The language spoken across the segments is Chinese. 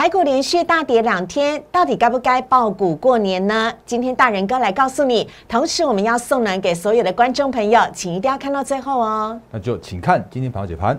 台股连续大跌两天，到底该不该爆股过年呢？今天大仁哥来告诉你。同时，我们要送暖给所有的观众朋友，请一定要看到最后哦。那就请看今天盘后解盘。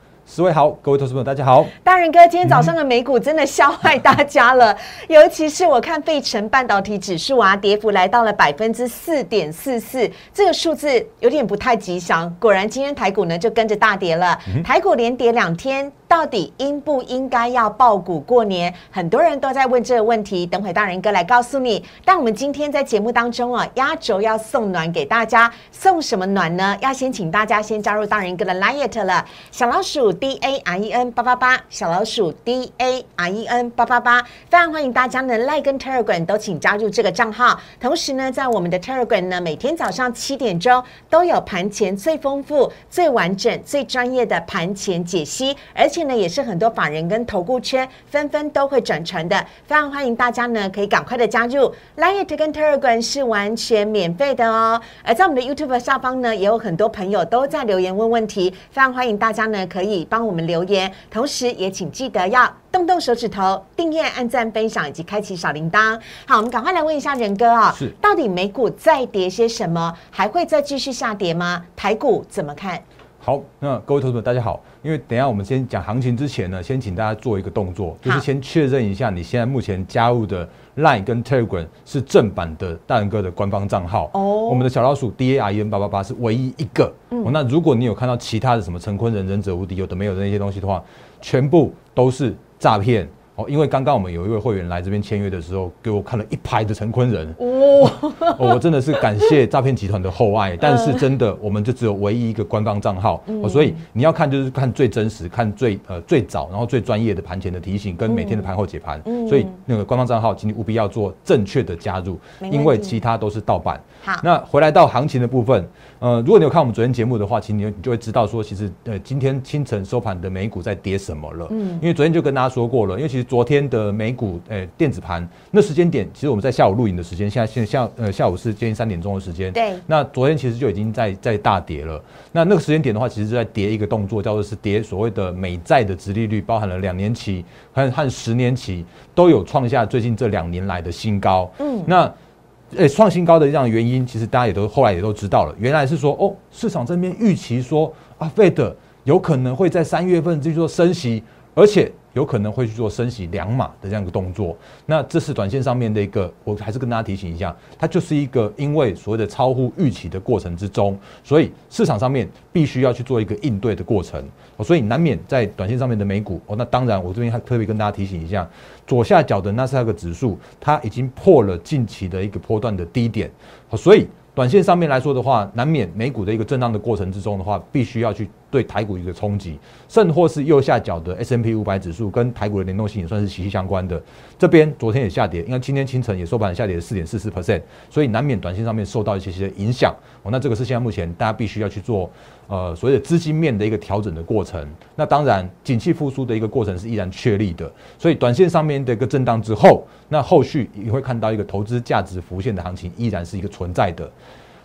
施伟好，各位投资朋友大家好，大人哥，今天早上的美股真的笑坏大家了，尤其是我看费城半导体指数啊，跌幅来到了百分之四点四四，这个数字有点不太吉祥，果然今天台股呢就跟着大跌了，台股连跌两天。到底应不应该要爆股过年？很多人都在问这个问题。等会大人哥来告诉你。但我们今天在节目当中啊，压轴要送暖给大家，送什么暖呢？要先请大家先加入大人哥的 Liet 了。小老鼠 D A R E N 八八八，小老鼠 D A R E N 八八八，非常欢迎大家呢，Like 跟 Telegram 都请加入这个账号。同时呢，在我们的 Telegram 呢，每天早上七点钟都有盘前最丰富、最完整、最专业的盘前解析，而且。呢，也是很多法人跟投顾圈纷纷都会转传的，非常欢迎大家呢，可以赶快的加入。Light 跟 Telegram 是完全免费的哦。而在我们的 YouTube 下方呢，也有很多朋友都在留言问问题，非常欢迎大家呢，可以帮我们留言。同时，也请记得要动动手指头，订阅、按赞、分享以及开启小铃铛。好，我们赶快来问一下仁哥啊，是到底美股再跌些什么？还会再继续下跌吗？台股怎么看？好，那各位投资者大家好。因为等下我们先讲行情之前呢，先请大家做一个动作，就是先确认一下你现在目前加入的 Line 跟 Telegram 是正版的大人哥的官方账号。哦，我们的小老鼠 D A R E N 八八八是唯一一个。哦，那如果你有看到其他的什么陈坤仁忍者无敌有的没有的那些东西的话，全部都是诈骗。哦，因为刚刚我们有一位会员来这边签约的时候，给我看了一排的陈坤人，哦，我真的是感谢诈骗集团的厚爱，但是真的，我们就只有唯一一个官方账号，哦，所以你要看就是看最真实、看最呃最早，然后最专业的盘前的提醒跟每天的盘后解盘，所以那个官方账号，请你务必要做正确的加入，因为其他都是盗版。好，那回来到行情的部分，呃，如果你有看我们昨天节目的话，其实你你就会知道说，其实呃今天清晨收盘的美股在跌什么了，嗯，因为昨天就跟大家说过了，因为其实昨天的美股诶电子盘那时间点，其实我们在下午录影的时间，现在现下呃下午是接近三点钟的时间，对，那昨天其实就已经在在大跌了，那那个时间点的话，其实是在跌一个动作，叫做是跌所谓的美债的殖利率，包含了两年期和和十年期都有创下最近这两年来的新高，嗯，那。诶，创新高的这样的原因，其实大家也都后来也都知道了。原来是说，哦，市场这边预期说，啊，，Fed 有可能会在三月份去做升息，而且。有可能会去做升息两码的这样一个动作，那这是短线上面的一个，我还是跟大家提醒一下，它就是一个因为所谓的超乎预期的过程之中，所以市场上面必须要去做一个应对的过程，所以难免在短线上面的美股哦，那当然我这边还特别跟大家提醒一下，左下角的纳斯达克指数它已经破了近期的一个波段的低点，所以。短线上面来说的话，难免美股的一个震荡的过程之中的话，必须要去对台股一个冲击，甚或是右下角的 S M P 五百指数跟台股的联动性也算是息息相关的。这边昨天也下跌，因为今天清晨也收盘下跌四点四四 percent，所以难免短线上面受到一些些影响。哦，那这个是现在目前大家必须要去做。呃，所谓的资金面的一个调整的过程，那当然，景气复苏的一个过程是依然确立的，所以短线上面的一个震荡之后，那后续也会看到一个投资价值浮现的行情依然是一个存在的。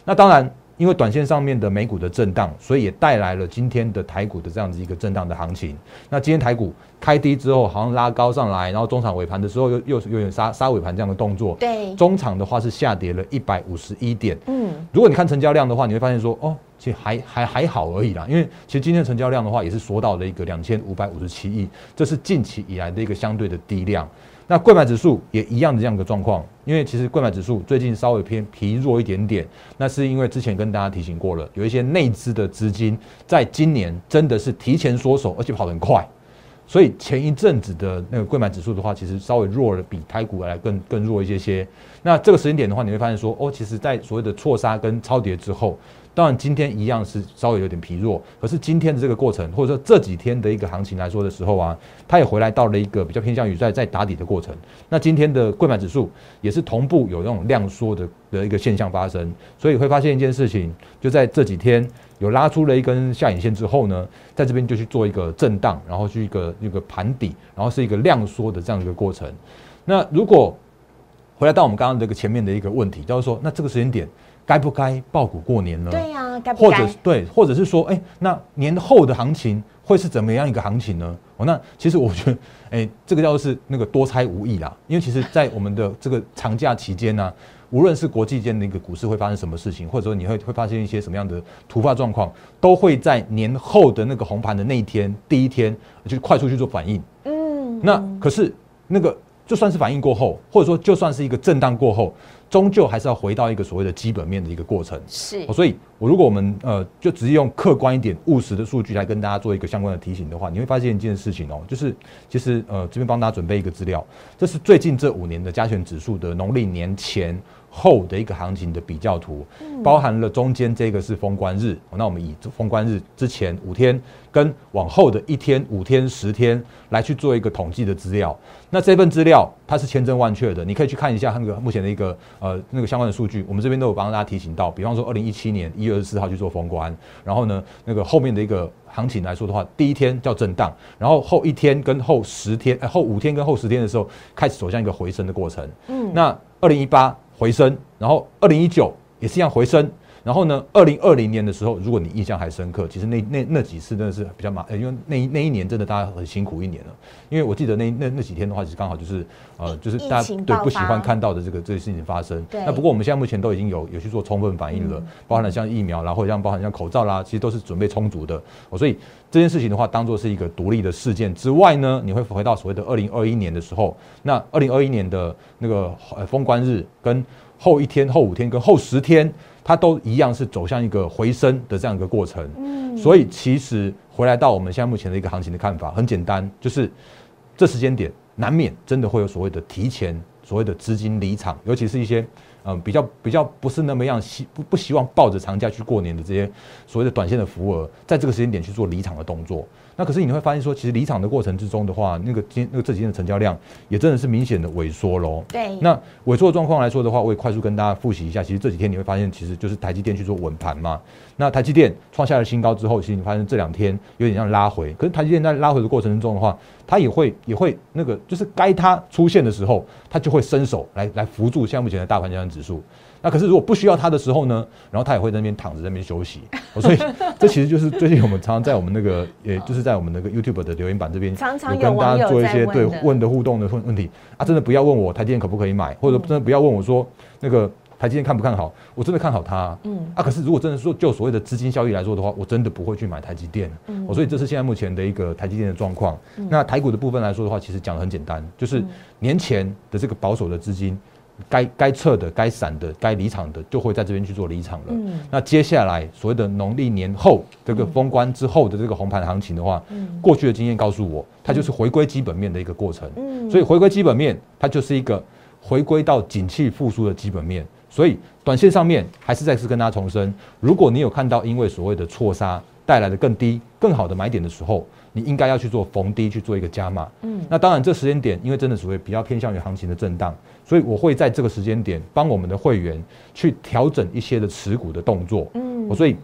那当然，因为短线上面的美股的震荡，所以也带来了今天的台股的这样子一个震荡的行情。那今天台股。开低之后，好像拉高上来，然后中场尾盘的时候又又有点杀杀尾盘这样的动作。对，中场的话是下跌了一百五十一点。嗯，如果你看成交量的话，你会发现说，哦，其实还还还好而已啦。因为其实今天成交量的话，也是缩到了一个两千五百五十七亿，这是近期以来的一个相对的低量。那贵买指数也一样的这样的状况，因为其实贵买指数最近稍微偏疲弱一点点，那是因为之前跟大家提醒过了，有一些内资的资金在今年真的是提前缩手，而且跑得很快。所以前一阵子的那个贵买指数的话，其实稍微弱了，比台股来更更弱一些些。那这个时间点的话，你会发现说，哦，其实，在所谓的错杀跟超跌之后，当然今天一样是稍微有点疲弱，可是今天的这个过程，或者说这几天的一个行情来说的时候啊，它也回来到了一个比较偏向于在在打底的过程。那今天的贵买指数也是同步有那种量缩的的一个现象发生，所以会发现一件事情，就在这几天有拉出了一根下影线之后呢，在这边就去做一个震荡，然后去一个一个盘底，然后是一个量缩的这样一个过程。那如果回来到我们刚刚这个前面的一个问题，就是说，那这个时间点该不该爆股过年呢？对呀，该不或？者是对，或者是说，哎、那年后的行情会是怎么样一个行情呢？哦，那其实我觉得，哎、这个叫做是那个多猜无益啦。因为其实，在我们的这个长假期间呢、无论是国际间的一个股市会发生什么事情，或者说你会会发现一些什么样的突发状况，都会在年后的那个红盘的那一天第一天就快速去做反应。嗯，那可是那个就算是反应过后，或者说就算是一个震荡过后，终究还是要回到一个所谓的基本面的一个过程。是哦，所以我如果我们呃就直接用客观一点、务实的数据来跟大家做一个相关的提醒的话，你会发现一件事情哦，就是其实呃这边帮大家准备一个资料，这是最近这五年的加权指数的农历年前后的一个行情的比较图，包含了中间这个是封关日，哦那我们以封关日之前五天跟往后的一天、五天、十天来去做一个统计的资料。那这份资料它是千真万确的，你可以去看一下那个目前的一个呃那个相关的数据，我们这边都有帮大家提醒到，比方说二零一七年一月二十四号去做封关，然后呢那个后面的一个行情来说的话，第一天叫震荡，然后后一天跟后十天、呃、后五天跟后十天的时候开始走向一个回升的过程。嗯那二零一八回升，然后二零一九也是一样回升。然后呢，二零二零年的时候，如果你印象还深刻，其实那那那几次真的是比较麻，呃因为那一那一年真的大家很辛苦一年了。因为我记得那那那几天的话，其实刚好就是呃，就是大家对不喜欢看到的这个这些事情发生。对那不过我们现在目前都已经有有去做充分反应了，包含了像疫苗啦，或者像包含像口罩啦，其实都是准备充足的。哦，所以这件事情的话，当做是一个独立的事件之外呢，你会回到所谓的二零二一年的时候，那二零二一年的那个呃封关日跟后一天、后五天跟后十天，它都一样是走向一个回升的这样一个过程。嗯所以其实回来到我们现在目前的一个行情的看法，很简单，就是这时间点难免真的会有所谓的提前所谓的资金离场，尤其是一些嗯比较比较不是那么样希不不希望抱着长假去过年的这些所谓的短线的浮额，在这个时间点去做离场的动作。那可是你会发现说，其实离场的过程之中的话，那个今那个这几天的成交量也真的是明显的萎缩喽。对，那萎缩的状况来说的话，我也快速跟大家复习一下。其实这几天你会发现，其实就是台积电去做稳盘嘛。那台积电创下了新高之后，其实你发现这两天有点像拉回。可是台积电在拉回的过程之中的话，它也会也会那个，就是该它出现的时候，它就会伸手来来扶住现在目前的大盘加权指数。那可是如果不需要他的时候呢，然后他也会在那边躺着在那边休息。哦所以 这其实就是最近我们常常在我们那个，也就是在我们那个 YouTube 的留言板这边，常常有跟大家做一些对问的互动的问问题啊，真的不要问我台积电可不可以买，或者真的不要问我说那个台积电看不看好，我真的看好它、嗯啊。可是如果真的说就所谓的资金效益来说的话，我真的不会去买台积电。嗯哦，所以这是现在目前的一个台积电的状况。那台股的部分来说的话，其实讲的很简单，就是嗯年前的这个保守的资金。该该撤的、该散的、该离场的，就会在这边去做离场了。嗯那接下来所谓的农历年后这个封关之后的这个红盘行情的话，嗯过去的经验告诉我，它就是回归基本面的一个过程。嗯所以回归基本面，它就是一个回归到景气复苏的基本面。所以短线上面还是再次跟大家重申，如果你有看到因为所谓的错杀带来的更低、更好的买点的时候，你应该要去做逢低去做一个加码。嗯那当然这时间点，因为真的属于比较偏向于行情的震荡，所以我会在这个时间点帮我们的会员去调整一些的持股的动作。嗯我所以，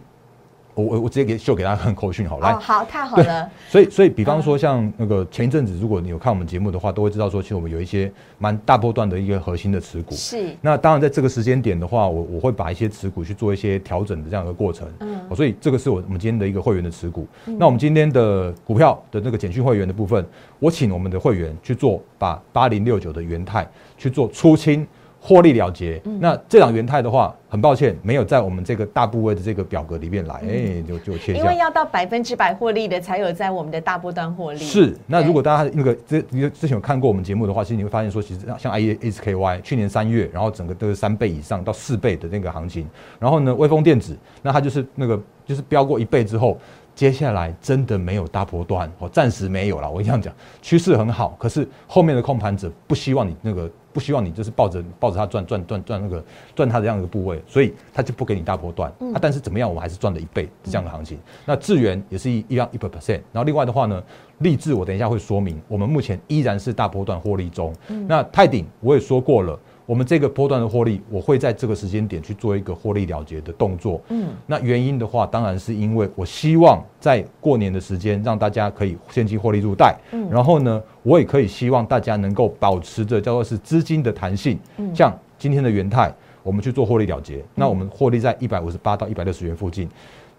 我我我直接给秀给大家看口讯好，了哦，，好，太好了，所以，所以，比方说像那个前一阵子，如果你有看我们节目的话，都会知道说，其实我们有一些蛮大波段的一个核心的持股。是，那当然，在这个时间点的话，我我会把一些持股去做一些调整的这样一个过程。嗯哦所以这个是我我们今天的一个会员的持股。那我们今天的股票的那个简讯会员的部分，我请我们的会员去做把八零六九的元泰去做出清。获利了结，那这档元泰的话，很抱歉没有在我们这个大部位的这个表格里面来，哎、就就切因为。要到百分之百获利的，才有在我们的大波段获利。是，那如果大家那个之你之前有看过我们节目的话，其实你会发现说，其实像 I E S K Y 去年三月，然后整个都是三倍以上到四倍的那个行情，然后呢，微风电子，那它就是那个就是飙过一倍之后，接下来真的没有大波段，哦，暂时没有了。我这样讲，趋势很好，可是后面的控盘者不希望你那个不希望你就是抱着抱着它赚赚赚赚那个赚它的这样一个部位，所以它就不给你大波段啊。但是怎么样，我们还是赚了一倍这样的行情。那智源也是一一样一百 percent，然后另外的话呢，立志我等一下会说明，我们目前依然是大波段获利中。那泰鼎我也说过了。我们这个波段的获利，我会在这个时间点去做一个获利了结的动作。嗯，那原因的话，当然是因为我希望在过年的时间让大家可以现金获利入袋。嗯，然后呢，我也可以希望大家能够保持着叫做是资金的弹性。嗯，像今天的元泰，我们去做获利了结，那我们获利在一百五十八到一百六十元附近，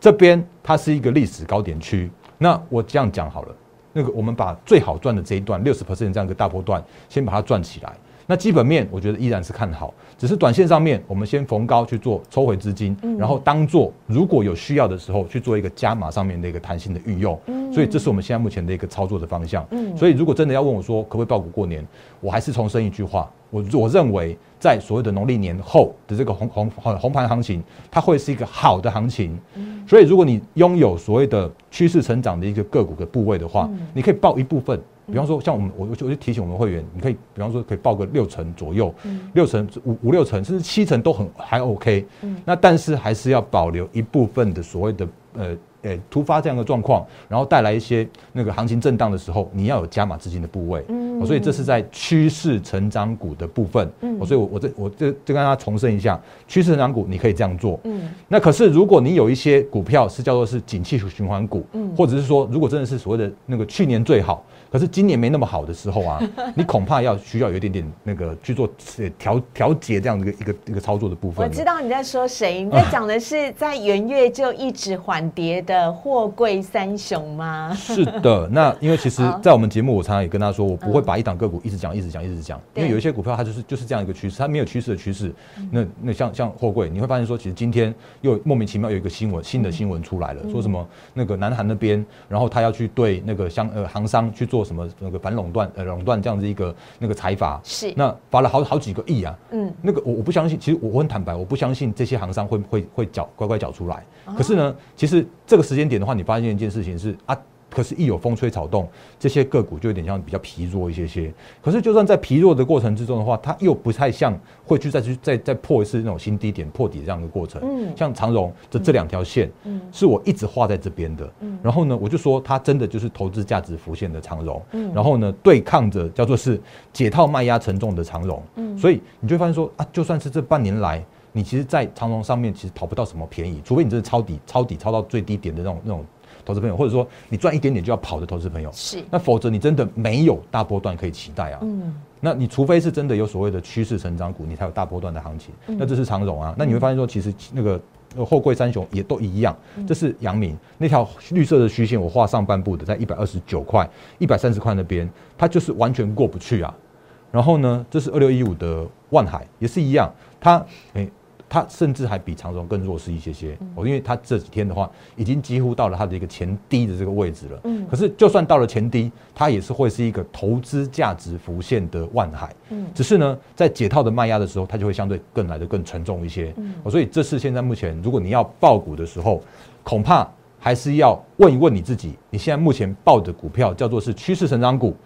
这边它是一个历史高点区。那我这样讲好了，那个我们把最好赚的这一段六十 percent 这样一个大波段，先把它赚起来。那基本面我觉得依然是看好，只是短线上面我们先逢高去做抽回资金，然后当做如果有需要的时候去做一个加码上面的一个弹性的运用，所以这是我们现在目前的一个操作的方向。所以如果真的要问我说可不可以报股过年，我还是重申一句话，我我认为在所谓的农历年后的这个红红红盘行情，它会是一个好的行情。所以如果你拥有所谓的趋势成长的一个个股的部位的话，你可以报一部分。比方说，像我们，我我就提醒我们会员，你可以，比方说可以报个六成左右，六成五五六成，甚至七成都很还 OK。那但是还是要保留一部分的所谓的呃。诶，突发这样的状况，然后带来一些那个行情震荡的时候，你要有加码资金的部位。嗯，所以这是在趋势成长股的部分。嗯，所以我我这我这就跟大家重申一下，趋势成长股你可以这样做。嗯，那可是如果你有一些股票是叫做是景气循环股，嗯，或者是说如果真的是所谓的那个去年最好，可是今年没那么好的时候啊，你恐怕要需要有一点点那个去做调调节这样的一个一个一个操作的部分。我知道你在说谁，你在讲的是在元月就一直缓跌的。的货柜三雄吗？是的，那因为其实，在我们节目，我常常也跟他说，我不会把一档个股一直讲、一直讲、一直讲，因为有一些股票它就是就是这样一个趋势，它没有趋势的趋势。那那像像货柜，你会发现说，其实今天又莫名其妙有一个新闻，新的新闻出来了，说什么那个南韩那边，然后他要去对那个相呃行商去做什么那个反垄断呃垄断这样子一个那个财阀，是那罚了好好几个亿啊。嗯，那个我我不相信，其实我我很坦白，我不相信这些行商会会会缴乖乖缴出来。可是呢，其实这个时间点的话，你发现一件事情是啊，可是，一有风吹草动，这些个股就有点像比较疲弱一些些。可是，就算在疲弱的过程之中的话，它又不太像会去再去再再破一次那种新低点破底这样的过程。嗯，像长荣的这两条线，嗯，是我一直画在这边的。嗯，然后呢，我就说它真的就是投资价值浮现的长荣。嗯，然后呢，对抗着叫做是解套卖压沉重的长荣。嗯，所以你就发现说啊，就算是这半年来。你其实，在长龙上面其实讨不到什么便宜，除非你真的抄底、抄底、抄到最低点的那种、那种投资朋友，或者说你赚一点点就要跑的投资朋友，是。那否则你真的没有大波段可以期待啊。嗯。那你除非是真的有所谓的趋势成长股，你才有大波段的行情。嗯那这是长荣啊。那你会发现说，其实那个后贵三雄也都一样。这是阳明那条绿色的虚线，我画上半部的，在一百二十九块、一百三十块那边，它就是完全过不去啊。然后呢，这是二六一五的万海，也是一样，它诶。它甚至还比长荣更弱势一些些，哦，因为它这几天的话，已经几乎到了它的一个前低的这个位置了。嗯，可是就算到了前低，它也是会是一个投资价值浮现的万海。嗯，只是呢，在解套的卖压的时候，它就会相对更来的更沉重一些。嗯，所以这是现在目前，如果你要爆股的时候，恐怕还是要问一问你自己，你现在目前报的股票叫做是趋势成长股，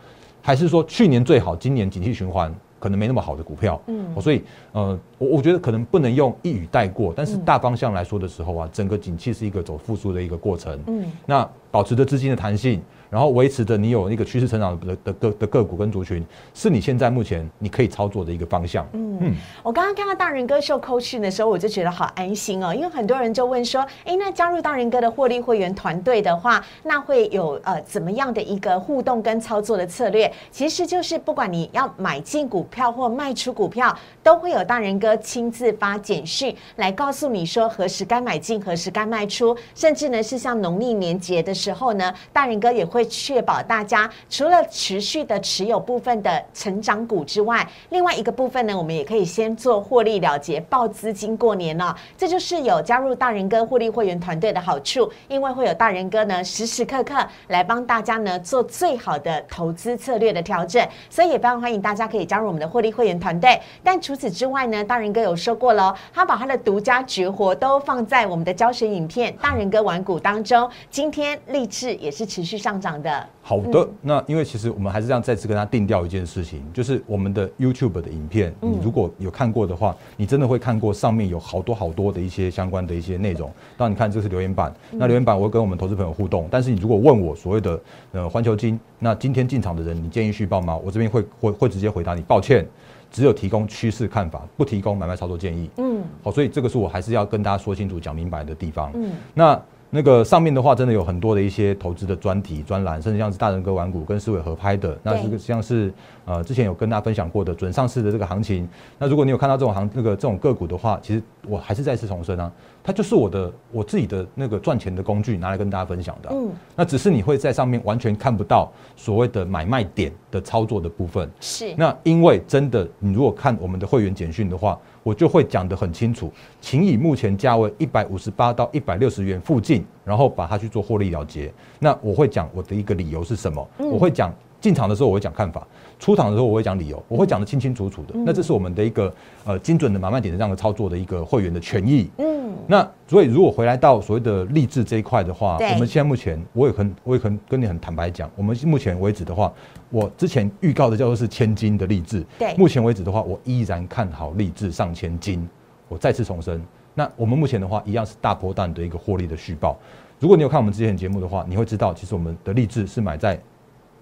还是说去年最好，今年景气循环？可能没那么好的股票，嗯，所以呃，我我觉得可能不能用一语带过，但是大方向来说的时候啊，整个景气是一个走复苏的一个过程，嗯，那保持着资金的弹性。然后维持着你有那个趋势成长的的个的个股跟族群，是你现在目前你可以操作的一个方向。嗯，嗯我刚刚看到大人哥秀 coach 的时候，我就觉得好安心哦，因为很多人就问说，哎，那加入大人哥的获利会员团队的话，那会有呃怎么样的一个互动跟操作的策略？其实就是不管你要买进股票或卖出股票，都会有大人哥亲自发简讯来告诉你说何时该买进，何时该卖出，甚至呢是像农历年节的时候呢，大人哥也会。会确保大家除了持续的持有部分的成长股之外，另外一个部分呢，我们也可以先做获利了结，报资金过年了。这就是有加入大人哥获利会员团队的好处，因为会有大人哥呢时时刻刻来帮大家呢做最好的投资策略的调整，所以也非常欢迎大家可以加入我们的获利会员团队。但除此之外呢，大人哥有说过喽，他把他的独家绝活都放在我们的教学影片《大人哥玩股》当中。今天励志也是持续上涨的。好的，那因为其实我们还是这样再次跟他定调一件事情，就是我们的 YouTube 的影片，你如果有看过的话，你真的会看过上面有好多好多的一些相关的一些内容。那你看这是留言板，那留言板我会跟我们投资朋友互动，但是你如果问我所谓的呃环球金，那今天进场的人，你建议续报吗？我这边会会会直接回答你，抱歉，只有提供趋势看法，不提供买卖操作建议。嗯，好，所以这个是我还是要跟大家说清楚、讲明白的地方。嗯，那。那个上面的话，真的有很多的一些投资的专题、专栏，甚至像是大人哥玩股跟思维合拍的，那这个像是呃之前有跟大家分享过的准上市的这个行情。那如果你有看到这种行那个这种个股的话，其实我还是再次重申啊，它就是我的我自己的那个赚钱的工具，拿来跟大家分享的。嗯，那只是你会在上面完全看不到所谓的买卖点的操作的部分。是。那因为真的，你如果看我们的会员简讯的话。我就会讲得很清楚，请以目前价位一百五十八到一百六十元附近，然后把它去做获利了结。那我会讲我的一个理由是什么？我会讲进场的时候我会讲看法，出场的时候我会讲理由，我会讲得清清楚楚的。那这是我们的一个呃精准的买卖点的这样的操作的一个会员的权益。嗯，那所以如果回来到所谓的励志这一块的话，我们现在目前我也很我也很跟你很坦白讲，我们目前为止的话。我之前预告的叫做是千金的励志，对，目前为止的话，我依然看好励志上千金。我再次重申，那我们目前的话，一样是大波段的一个获利的续报。如果你有看我们之前节目的话，你会知道，其实我们的励志是买在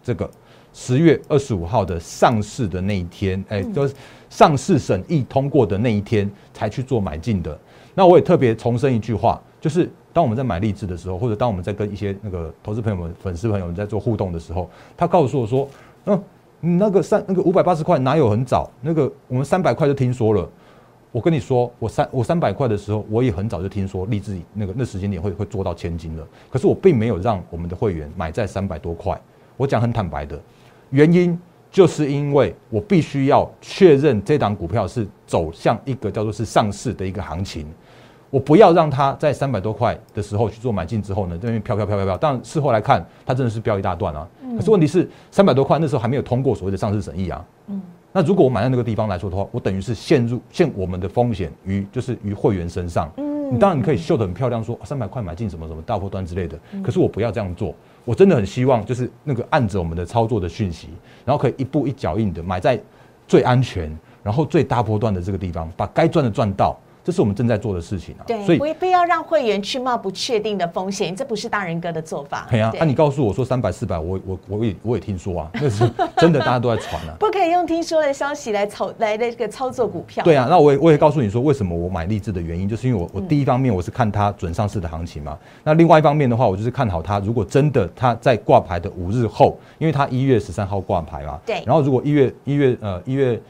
这个十月二十五号的上市的那一天，哎，就是上市审议通过的那一天才去做买进的。那我也特别重申一句话，就是。当我们在买励志的时候，或者当我们在跟一些那个投资朋友们、粉丝朋友们在做互动的时候，他告诉我说：“嗯，你那个三那个五百八十块哪有很早？那个我们三百块就听说了。”我跟你说，我三我三百块的时候，我也很早就听说励志那个那时间点会会做到千金了。可是我并没有让我们的会员买在三百多块。我讲很坦白的原因，就是因为我必须要确认这档股票是走向一个叫做是上市的一个行情。我不要让它在三百多块的时候去做买进之后呢，这边飘飘飘飘飘。但事后来看，它真的是飙一大段啊。可是问题是，三百多块那时候还没有通过所谓的上市审议啊。嗯。那如果我买在那个地方来说的话，我等于是陷入陷我们的风险于就是于会员身上。嗯。你当然你可以秀得很漂亮，说三百块买进什么什么大波段之类的。可是我不要这样做。我真的很希望就是那个按着我们的操作的讯息，然后可以一步一脚印的买在最安全，然后最大波段的这个地方，把该赚的赚到。这是我们正在做的事情啊，对，所以不不要让会员去冒不确定的风险，这不是大人哥的做法。对啊，那你告诉我说三百四百，我我我也我也听说啊，那是真的，大家都在传啊。不可以用听说的消息来操来的这个操作股票。对啊，那我也我也告诉你说，为什么我买励志的原因，就是因为我我第一方面我是看它准上市的行情嘛，那另外一方面的话，我就是看好它，如果真的它在挂牌的五日后，因为它一月十三号挂牌嘛，对，然后如果一月一月呃一月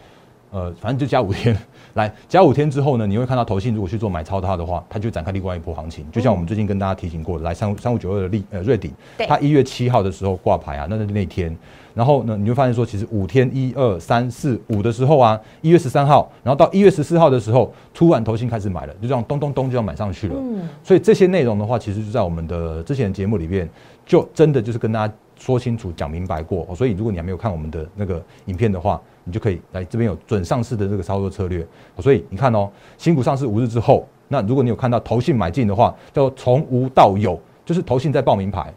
呃反正就加五天。来加五天之后呢，你会看到投信如果去做买超它的话，它就展开另外一波行情。就像我们最近跟大家提醒过的，来三三五九二的利呃瑞鼎，它一月七号的时候挂牌啊，那是那天。然后呢，你会发现说，其实五天一二三四五的时候啊，一月十三号，然后到一月十四号的时候，突然投信开始买了，就这样咚咚咚就要买上去了。嗯。所以这些内容的话，其实就在我们的之前的节目里面，就真的就是跟大家说清楚、讲明白过。所以如果你还没有看我们的那个影片的话，你就可以来这边有准上市的这个操作策略，所以你看哦，新股上市五日之后，那如果你有看到投信买进的话，叫从无到有，就是投信在报名牌，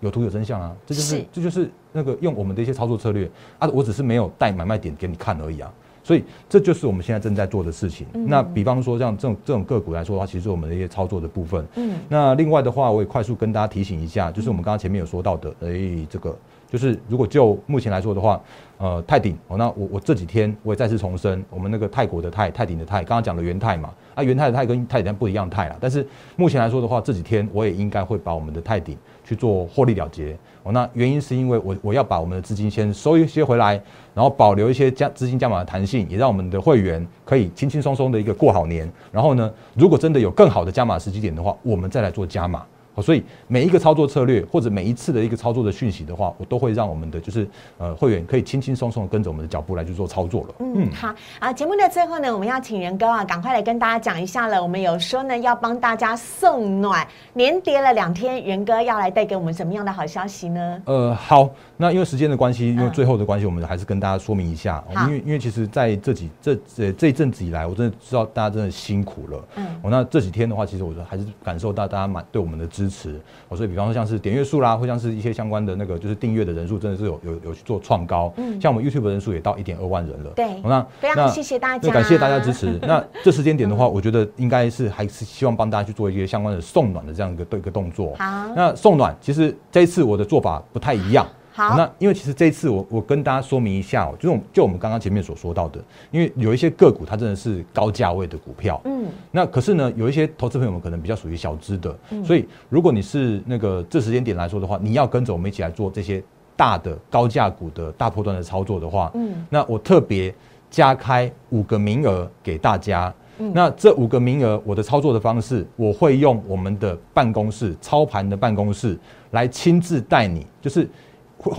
有图有真相啊，这就是这就是那个用我们的一些操作策略。啊，我只是没有带买卖点给你看而已啊，所以这就是我们现在正在做的事情。那比方说像这种这种个股来说的话，其实我们的一些操作的部分，嗯，那另外的话，我也快速跟大家提醒一下，就是我们刚刚前面有说到的，哎，这个。就是如果就目前来说的话，呃，泰鼎哦，那我我这几天我也再次重申，我们那个泰国的泰泰鼎的泰，刚刚讲的元泰嘛，啊，元泰的泰跟泰鼎不一样泰啦，但是目前来说的话，这几天我也应该会把我们的泰鼎去做获利了结哦。那原因是因为我我要把我们的资金先收一些回来，然后保留一些加资金加码的弹性，也让我们的会员可以轻轻松松的一个过好年。然后呢，如果真的有更好的加码时机点的话，我们再来做加码。所以每一个操作策略或者每一次的一个操作的讯息的话，我都会让我们的就是呃会员可以轻轻松松的跟着我们的脚步来去做操作了。嗯，好啊。节目的最后呢，我们要请仁哥啊，赶快来跟大家讲一下了。我们有说呢，要帮大家送暖，连跌了两天，仁哥要来带给我们什么样的好消息呢？呃，好，那因为时间的关系，因为最后的关系，我们还是跟大家说明一下。因为因为其实在这几这这这一阵子以来，我真的知道大家真的辛苦了。嗯，我那这几天的话，其实我还是感受到大家蛮对我们的支。支持。哦，所以比方说像是点阅数啦，或像是一些相关的那个就是订阅的人数，真的是有有有去做创高。嗯，像我们 YouTube 人数也到一点二万人了。对，那非常谢谢大家，感谢大家支持。那这时间点的话，我觉得应该是还是希望帮大家去做一些相关的送暖的这样一个一个动作。好，那送暖其实这一次我的做法不太一样。好，那因为其实这一次我我跟大家说明一下哦，就是就我们刚刚前面所说到的，因为有一些个股它真的是高价位的股票，嗯，那可是呢，有一些投资朋友们可能比较属于小资的，所以如果你是那个这时间点来说的话，你要跟着我们一起来做这些大的高价股的大波段的操作的话，嗯，那我特别加开五个名额给大家，那这五个名额我的操作的方式，我会用我们的办公室操盘的办公室来亲自带你，就是。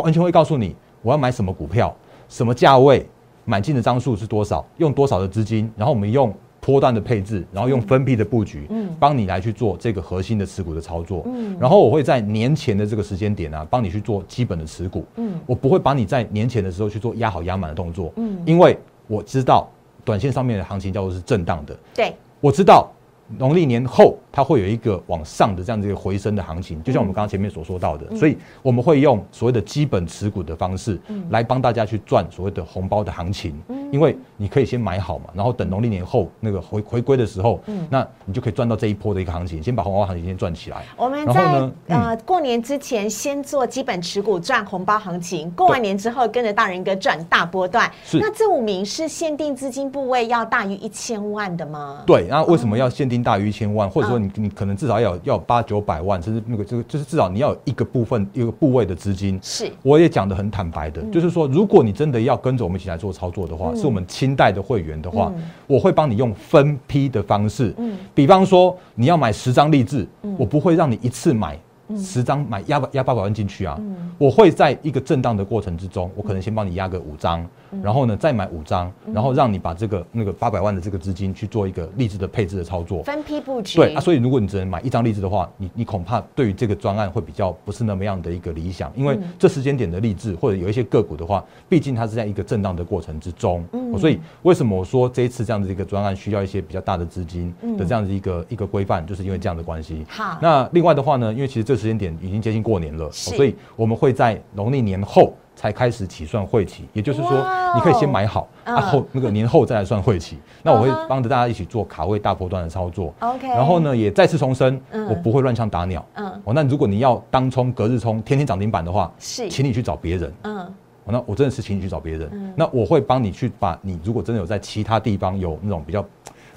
完全会告诉你我要买什么股票，什么价位，买进的张数是多少，用多少的资金，然后我们用波段的配置，然后用分批的布局，嗯，帮你来去做这个核心的持股的操作，嗯，然后我会在年前的这个时间点啊，帮你去做基本的持股，嗯，我不会把你在年前的时候去做压好压满的动作，嗯，因为我知道短线上面的行情叫做是震荡的，对，我知道。农历年后，它会有一个往上的这样子一个回升的行情，就像我们刚刚前面所说到的，所以我们会用所谓的基本持股的方式，来帮大家去赚所谓的红包的行情。因为你可以先买好嘛，然后等农历年后那个回回归的时候，那你就可以赚到这一波的一个行情，先把红包行情先赚起来。我们在呃过年之前先做基本持股赚红包行情，过完年之后跟着大人哥赚大波段。是那这五名是限定资金部位要大于一千万的吗？对，那为什么要限定？大于一千万，或者说你你可能至少要要八九百万，甚至那个这个就是至少你要有一个部分一个部位的资金。是，我也讲的很坦白的，就是说如果你真的要跟着我们一起来做操作的话，是我们清代的会员的话，我会帮你用分批的方式。嗯，比方说你要买十张励志，我不会让你一次买。十张买压压八百万进去啊！我会在一个震荡的过程之中，我可能先帮你压个五张，然后呢再买五张，然后让你把这个那个八百万的这个资金去做一个励志的配置的操作，分批布局。对啊，所以如果你只能买一张励志的话，你你恐怕对于这个专案会比较不是那么样的一个理想，因为这时间点的励志或者有一些个股的话，毕竟它是在一个震荡的过程之中，嗯。所以为什么我说这一次这样的一个专案需要一些比较大的资金的这样的一个一个规范，就是因为这样的关系。好，那另外的话呢，因为其实这时间点已经接近过年了，所以我们会在农历年后才开始起算会期，也就是说，你可以先买好，然后那个年后再来算会期。那我会帮着大家一起做卡位大波段的操作。OK，然后呢，也再次重申，我不会乱枪打鸟。嗯，哦，那如果你要当冲、隔日冲、天天涨停板的话，是，请你去找别人。嗯，那我真的是请你去找别人。那我会帮你去把你如果真的有在其他地方有那种比较，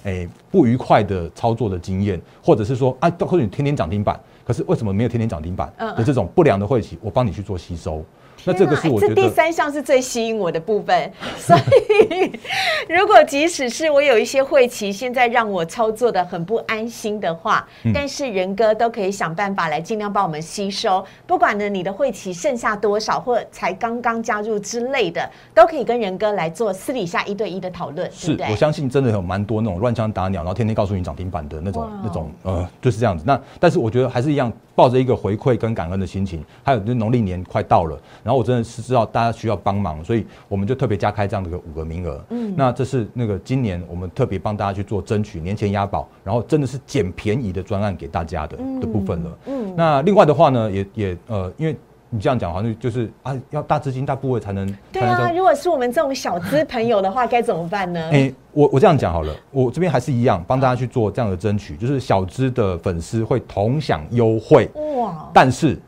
诶不愉快的操作的经验，或者是说啊，或者你天天涨停板。可是为什么没有天天涨停板的这种不良的晦气，我帮你去做吸收。那这个是我觉得第三项是最吸引我的部分，所以如果即使是我有一些晦气现在让我操作的很不安心的话，但是仁哥都可以想办法来尽量帮我们吸收。不管呢你的晦气剩下多少，或才刚刚加入之类的，都可以跟仁哥来做私底下一对一的讨论。是我相信真的有蛮多那种乱枪打鸟，然后天天告诉你涨停板的那种那种呃就是这样子。那但是我觉得还是一样，抱着一个回馈跟感恩的心情，还有就农历年快到了。然后我真的是知道大家需要帮忙，所以我们就特别加开这样的个五个名额。嗯，那这是那个今年我们特别帮大家去做争取年前押宝，然后真的是捡便宜的专案给大家的的部分了。嗯，那另外的话呢，也也呃，因为你这样讲好像就是啊，要大资金大部位才能。对啊，如果是我们这种小资朋友的话，该怎么办呢？哎，我我这样讲好了，我这边还是一样帮大家去做这样的争取，就是小资的粉丝会同享优惠。哇！但是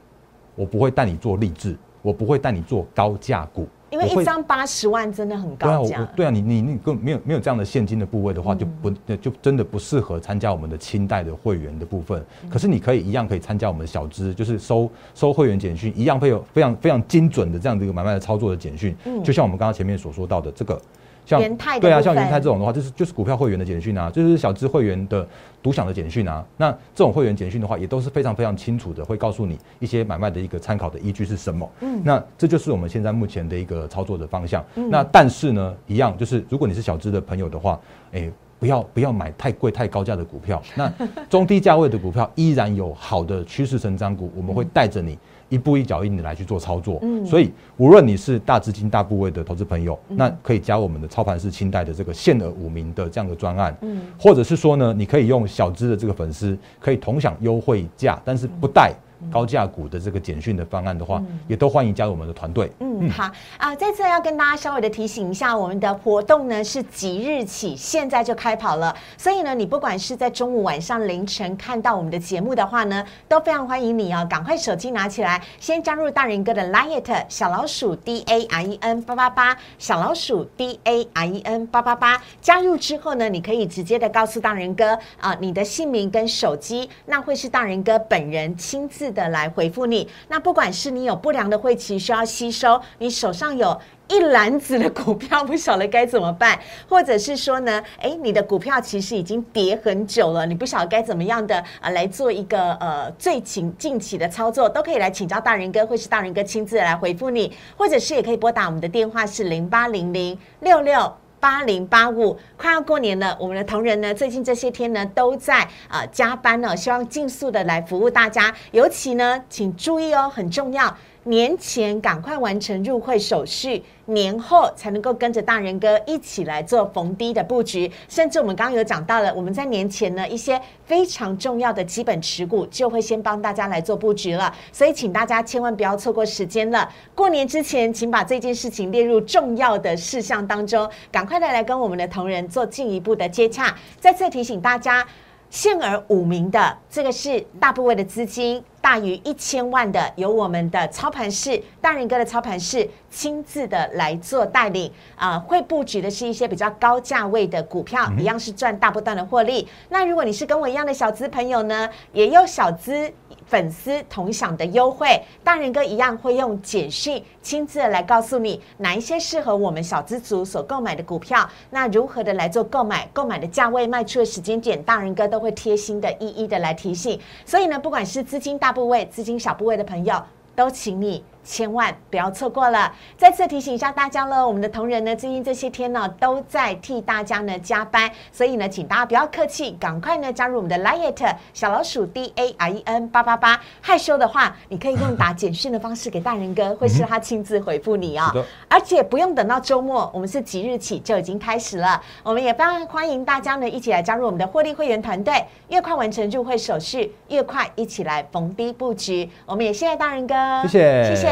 我不会带你做励志。我不会带你做高价股，因为一张八十万真的很高价。对啊，你你你根本没有没有这样的现金的部位的话，就不就真的不适合参加我们的清代的会员的部分。可是你可以一样可以参加我们的小资，就是收收会员简讯，一样会有非常非常精准的这样的一个买卖的操作的简讯。就像我们刚刚前面所说到的这个。像对啊，像元泰这种的话，就是就是股票会员的简讯啊，就是小资会员的独享的简讯啊。那这种会员简讯的话，也都是非常非常清楚的，会告诉你一些买卖的一个参考的依据是什么。嗯，那这就是我们现在目前的一个操作的方向。那但是呢，一样就是如果你是小资的朋友的话，哎，不要不要买太贵太高价的股票。那中低价位的股票依然有好的趋势成长股，我们会带着你。一步一脚印的来去做操作。嗯，所以无论你是大资金大部位的投资朋友，那可以加我们的操盘式清代的这个限额五名的这样的专案。嗯，或者是说呢，你可以用小资的这个粉丝可以同享优惠价，但是不带。高价股的这个简讯的方案的话，也都欢迎加入我们的团队。嗯，好啊，再次要跟大家稍微的提醒一下，我们的活动呢是即日起，现在就开跑了。所以呢，你不管是在中午、晚上、凌晨看到我们的节目的话呢，都非常欢迎你哦，赶快手机拿起来，先加入大人哥的 Light 小老鼠 d a i e n 八八八，小老鼠 d a i e n 八八八。加入之后呢，你可以直接的告诉大人哥啊，你的姓名跟手机，那会是大人哥本人亲自。的来回复你，那不管是你有不良的晦气需要吸收，你手上有一篮子的股票，不晓得该怎么办，或者是说呢，哎，你的股票其实已经跌很久了，你不晓得该怎么样的啊来做一个呃最近近期的操作，都可以来请教大人哥，或是大人哥亲自来回复你，或者是也可以拨打我们的电话是零八零零六六。八零八五，快要过年了，我们的同仁呢，最近这些天呢都在啊加班呢，希望尽速的来服务大家。尤其呢，请注意哦，很重要。年前赶快完成入会手续，年后才能够跟着大人哥一起来做逢低的布局。甚至我们刚刚有讲到了，我们在年前呢一些非常重要的基本持股就会先帮大家来做布局了。所以请大家千万不要错过时间了。过年之前，请把这件事情列入重要的事项当中，赶快的来跟我们的同仁做进一步的接洽。再次提醒大家。限额五名的，这个是大部位的资金大于一千万的，由我们的操盘室大人哥的操盘室亲自的来做带领啊，会布局的是一些比较高价位的股票，一样是赚大波段的获利。那如果你是跟我一样的小资朋友呢，也有小资。粉丝同享的优惠，大人哥一样会用简讯亲自来告诉你哪一些适合我们小资族所购买的股票，那如何的来做购买，购买的价位、卖出的时间点，大人哥都会贴心的一一的来提醒。所以呢，不管是资金大部位、资金小部位的朋友，都请你。千万不要错过了！再次提醒一下大家了，我们的同仁呢，最近这些天呢，都在替大家呢加班，所以呢，请大家不要客气，赶快呢加入我们的 Light 小老鼠 D A R E N 八八八。害羞的话，你可以用打简讯的方式给大人哥，会是他亲自回复你啊。而且不用等到周末，我们是即日起就已经开始了。我们也非常欢迎大家呢一起来加入我们的获利会员团队，越快完成入会手续，越快一起来逢低布局。我们也谢谢大人哥，谢谢，谢谢。